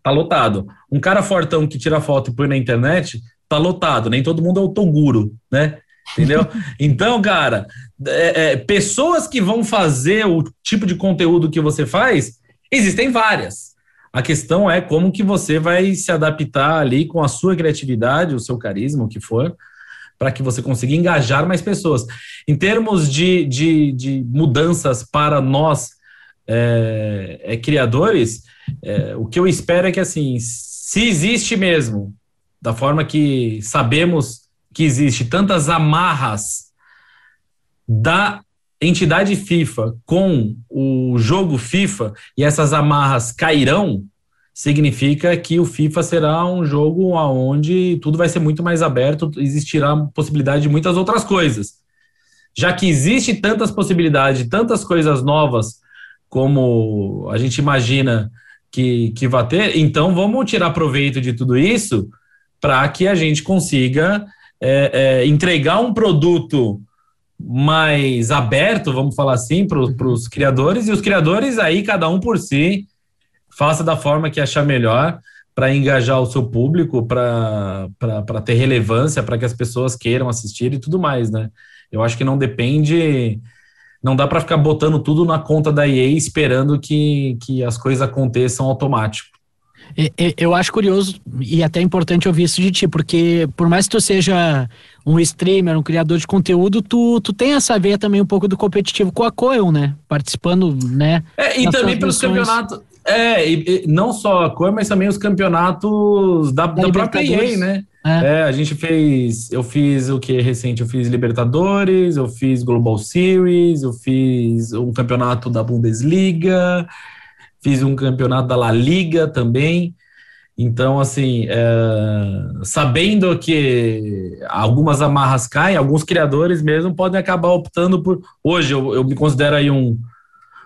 tá lotado. Um cara fortão que tira foto e põe na internet, tá lotado. Nem todo mundo é o Toguro, né? Entendeu? então, cara, é, é, pessoas que vão fazer o tipo de conteúdo que você faz, existem várias. A questão é como que você vai se adaptar ali com a sua criatividade, o seu carisma, o que for, para que você consiga engajar mais pessoas. Em termos de, de, de mudanças para nós é, é, criadores, é, o que eu espero é que, assim, se existe mesmo, da forma que sabemos que existe tantas amarras da entidade FIFA com o jogo FIFA e essas amarras cairão, significa que o FIFA será um jogo onde tudo vai ser muito mais aberto, existirá possibilidade de muitas outras coisas. Já que existe tantas possibilidades, tantas coisas novas como a gente imagina que, que vai ter, então vamos tirar proveito de tudo isso para que a gente consiga é, é, entregar um produto mais aberto, vamos falar assim, para os criadores, e os criadores aí, cada um por si, faça da forma que achar melhor para engajar o seu público, para ter relevância, para que as pessoas queiram assistir e tudo mais, né? Eu acho que não depende, não dá para ficar botando tudo na conta da EA esperando que, que as coisas aconteçam automático. Eu acho curioso e até importante ouvir isso de ti, porque por mais que tu seja um streamer, um criador de conteúdo, tu, tu tem essa veia também um pouco do competitivo com a Coel, né? Participando, né? É, e também pelos campeonatos. É, e, e não só a Coel, mas também os campeonatos da, da, da própria EA, né? É. é. a gente fez. Eu fiz o que recente? Eu fiz Libertadores, eu fiz Global Series, eu fiz um campeonato da Bundesliga fiz um campeonato da La Liga também. Então, assim, é, sabendo que algumas amarras caem, alguns criadores mesmo podem acabar optando por. Hoje, eu, eu me considero aí um,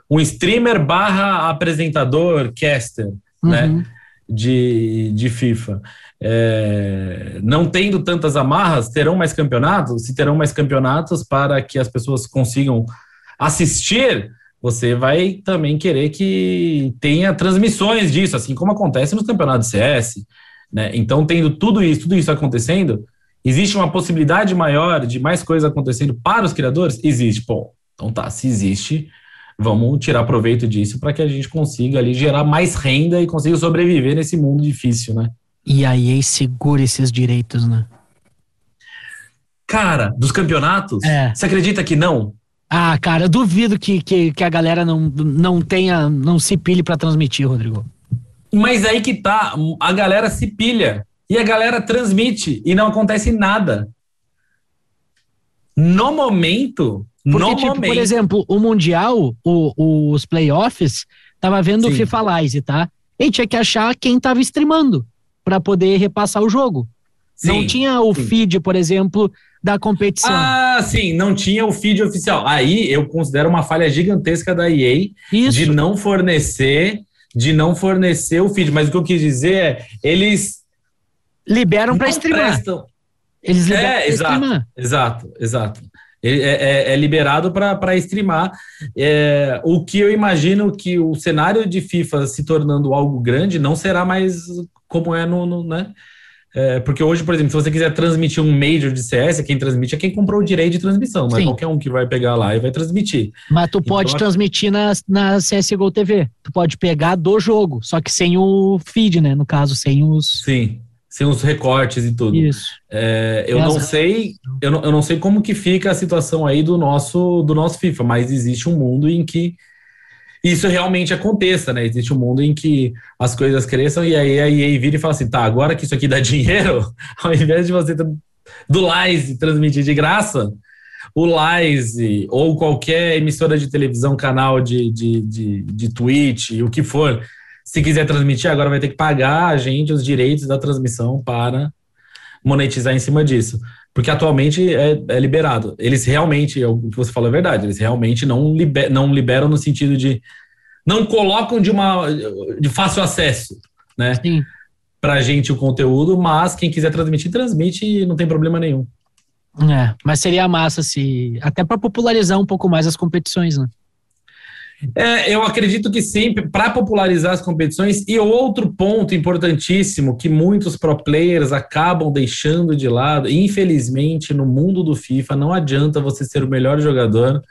um streamer barra apresentador, caster, né, uhum. né? De, de FIFA. É, não tendo tantas amarras, terão mais campeonatos? Se terão mais campeonatos para que as pessoas consigam assistir você vai também querer que tenha transmissões disso, assim como acontece nos campeonatos de CS. Né? Então, tendo tudo isso, tudo isso acontecendo, existe uma possibilidade maior de mais coisas acontecendo para os criadores? Existe. Bom, então tá, se existe, vamos tirar proveito disso para que a gente consiga ali gerar mais renda e consiga sobreviver nesse mundo difícil, né? E aí segura esses direitos, né? Cara, dos campeonatos? É. Você acredita que não? Ah, cara, eu duvido que, que, que a galera não, não tenha, não se pilhe para transmitir, Rodrigo. Mas aí que tá, a galera se pilha e a galera transmite e não acontece nada. No momento, Porque, no tipo, momento. por exemplo, o Mundial, o, os playoffs, tava vendo Sim. o FIFA Live, tá? E tinha que achar quem tava streamando para poder repassar o jogo. Sim. Não tinha o Sim. feed, por exemplo, da competição. Ah, sim, não tinha o feed oficial. Aí eu considero uma falha gigantesca da EA Isso. de não fornecer, de não fornecer o feed. Mas o que eu quis dizer é, eles liberam para streamar. Prestam. Eles liberam é, exato, streamar. exato, exato. É, é, é liberado para streamar. É, o que eu imagino que o cenário de FIFA se tornando algo grande não será mais como é no, no né? É, porque hoje, por exemplo, se você quiser transmitir um Major de CS, quem transmite é quem comprou o direito de transmissão, não é qualquer um que vai pegar lá e vai transmitir. Mas tu então, pode transmitir na, na CSGO TV. Tu pode pegar do jogo, só que sem o feed, né? No caso, sem os. Sim, sem os recortes e tudo. Isso. É, eu não sei, eu não, eu não sei como que fica a situação aí do nosso, do nosso FIFA, mas existe um mundo em que isso realmente aconteça, né? Existe um mundo em que as coisas cresçam e aí a EA vira e fala assim, tá, agora que isso aqui dá dinheiro, ao invés de você do Lize transmitir de graça, o Lize ou qualquer emissora de televisão, canal de, de, de, de Twitch, o que for, se quiser transmitir, agora vai ter que pagar a gente os direitos da transmissão para monetizar em cima disso. Porque atualmente é, é, liberado. Eles realmente, é o que você falou é verdade, eles realmente não, liber, não liberam no sentido de. Não colocam de, uma, de fácil acesso, né? Sim. Pra gente o conteúdo, mas quem quiser transmitir, transmite e não tem problema nenhum. É, mas seria massa se. Até para popularizar um pouco mais as competições, né? É, eu acredito que sempre para popularizar as competições e outro ponto importantíssimo que muitos pro players acabam deixando de lado, infelizmente no mundo do FIFA não adianta você ser o melhor jogador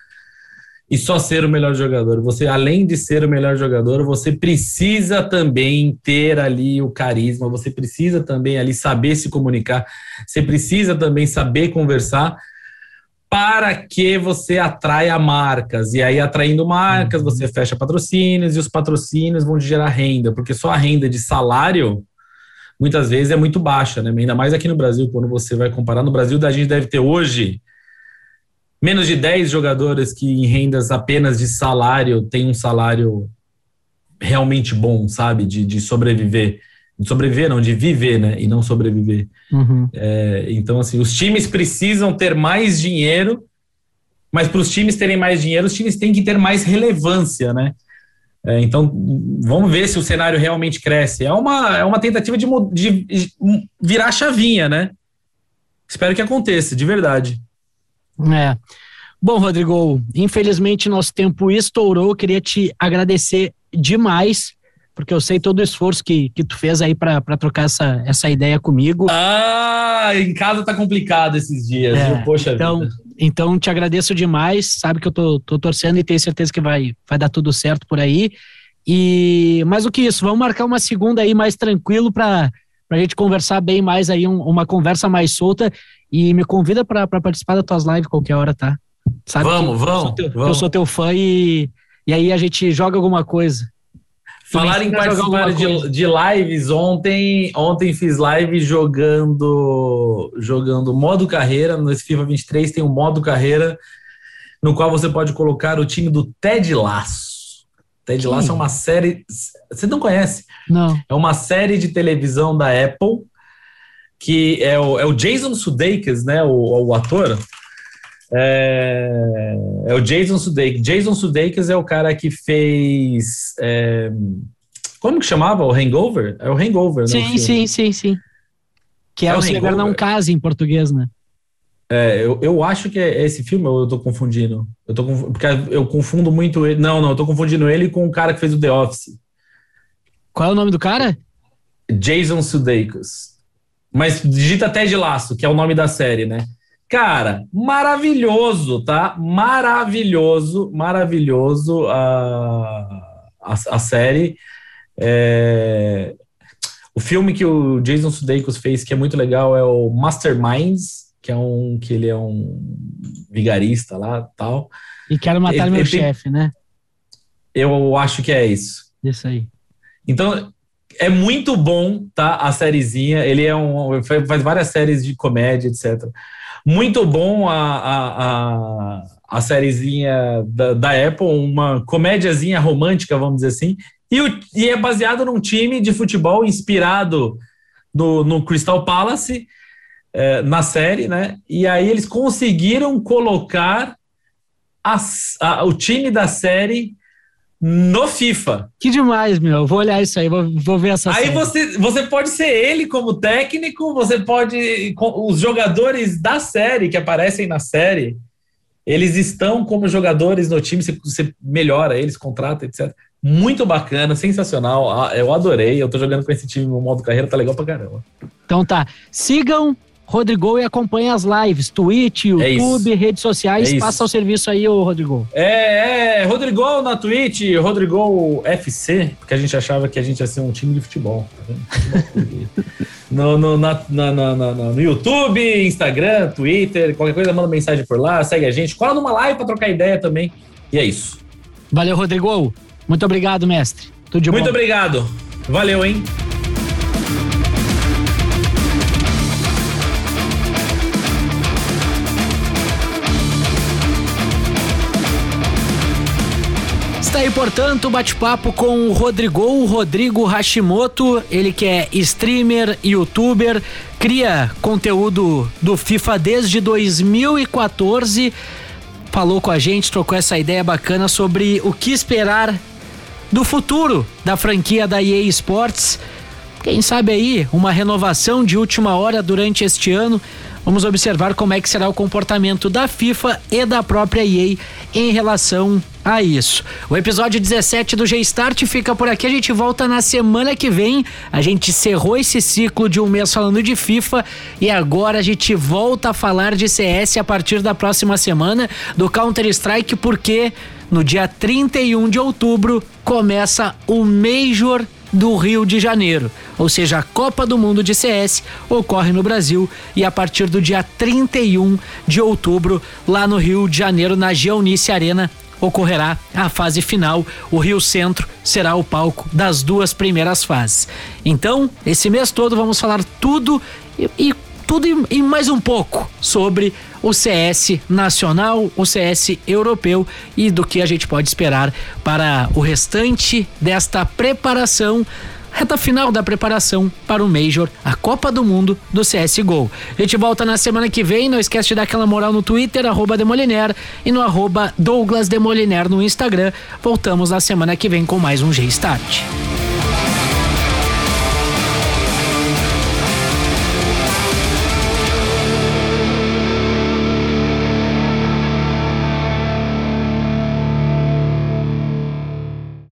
e só ser o melhor jogador. Você além de ser o melhor jogador, você precisa também ter ali o carisma, você precisa também ali saber se comunicar, você precisa também saber conversar para que você atraia marcas. E aí, atraindo marcas, você uhum. fecha patrocínios e os patrocínios vão gerar renda, porque só a renda de salário muitas vezes é muito baixa, né? Ainda mais aqui no Brasil, quando você vai comparar. No Brasil, a gente deve ter hoje menos de 10 jogadores que em rendas apenas de salário têm um salário realmente bom, sabe? De, de sobreviver de sobreviver, não, de viver, né? E não sobreviver. Uhum. É, então, assim, os times precisam ter mais dinheiro, mas para os times terem mais dinheiro, os times têm que ter mais relevância, né? É, então, vamos ver se o cenário realmente cresce. É uma, é uma tentativa de, de virar a chavinha, né? Espero que aconteça, de verdade. É. Bom, Rodrigo, infelizmente nosso tempo estourou. Queria te agradecer demais porque eu sei todo o esforço que, que tu fez aí para trocar essa, essa ideia comigo. Ah, em casa tá complicado esses dias, é? Poxa então, vida. Então, te agradeço demais, sabe que eu tô, tô torcendo e tenho certeza que vai, vai dar tudo certo por aí. E mais do que isso, vamos marcar uma segunda aí mais tranquilo para a gente conversar bem mais aí, um, uma conversa mais solta. E me convida para participar das tuas lives qualquer hora, tá? Sabe vamos, vamos, eu teu, vamos. Eu sou teu fã e, e aí a gente joga alguma coisa. Falar em participar de, de, lives, ontem, ontem fiz live jogando jogando modo carreira. Nesse FIFA 23 tem um modo carreira no qual você pode colocar o time do Ted Laço. Ted Sim. Lasso é uma série. Você não conhece? Não. É uma série de televisão da Apple que é o, é o Jason Sudeikis, né? O, o ator. É, é, o Jason Sudeikis. Jason Sudeikis é o cara que fez. É, como que chamava? O Hangover? É o Hangover, né? Sim, sim, sim, sim. Que é, é o Se Não Case em português, né? É, eu, eu acho que é esse filme, eu tô confundindo? Eu tô porque eu confundo muito ele. Não, não, eu tô confundindo ele com o cara que fez o The Office. Qual é o nome do cara? Jason Sudeikis. Mas digita até de laço, que é o nome da série, né? Cara, maravilhoso, tá? Maravilhoso, maravilhoso a, a, a série. É... O filme que o Jason Sudeikis fez, que é muito legal, é o Masterminds, que é um que ele é um vigarista lá tal. E quero matar ele, meu chefe, né? Eu acho que é isso. Isso aí. Então, é muito bom, tá? A sériezinha. Ele é um. faz várias séries de comédia, etc. Muito bom a, a, a, a sériezinha da, da Apple, uma comédiazinha romântica, vamos dizer assim. E, o, e é baseado num time de futebol inspirado no, no Crystal Palace é, na série, né? E aí eles conseguiram colocar a, o time da série no FIFA. Que demais, meu. Vou olhar isso aí, vou, vou ver essa Aí série. você, você pode ser ele como técnico, você pode. Os jogadores da série que aparecem na série, eles estão como jogadores no time, você, você melhora eles, contrata, etc. Muito bacana, sensacional. Ah, eu adorei. Eu tô jogando com esse time no modo carreira, tá legal pra caramba. Então tá. Sigam Rodrigo e acompanha as lives, Twitch, é YouTube, é redes sociais. É Passa o serviço aí, ô Rodrigo. É, é, Rodrigo na Twitch, Rodrigo FC, porque a gente achava que a gente ia ser um time de futebol. Tá no, no, na, na, na, no YouTube, Instagram, Twitter, qualquer coisa, manda mensagem por lá, segue a gente, cola numa live pra trocar ideia também. E é isso. Valeu, Rodrigo. Muito obrigado, mestre. Tudo de Muito bom. obrigado. Valeu, hein? Está aí, portanto, bate-papo com o Rodrigo, o Rodrigo Hashimoto, ele que é streamer, youtuber, cria conteúdo do FIFA desde 2014. Falou com a gente, trocou essa ideia bacana sobre o que esperar do futuro da franquia da EA Sports. Quem sabe aí uma renovação de última hora durante este ano. Vamos observar como é que será o comportamento da FIFA e da própria EA em relação a isso. O episódio 17 do G-Start fica por aqui. A gente volta na semana que vem. A gente encerrou esse ciclo de um mês falando de FIFA e agora a gente volta a falar de CS a partir da próxima semana do Counter-Strike, porque no dia 31 de outubro começa o Major do Rio de Janeiro, ou seja, a Copa do Mundo de CS ocorre no Brasil e a partir do dia 31 de outubro, lá no Rio de Janeiro, na Geonice Arena, ocorrerá a fase final. O Rio Centro será o palco das duas primeiras fases. Então, esse mês todo vamos falar tudo e, e tudo e, e mais um pouco sobre o CS nacional, o CS europeu e do que a gente pode esperar para o restante desta preparação reta final da preparação para o Major, a Copa do Mundo do CSGO. A gente volta na semana que vem, não esquece de dar aquela moral no Twitter, arroba Demoliner, e no arroba Douglas Demoliner no Instagram. Voltamos na semana que vem com mais um G-Start.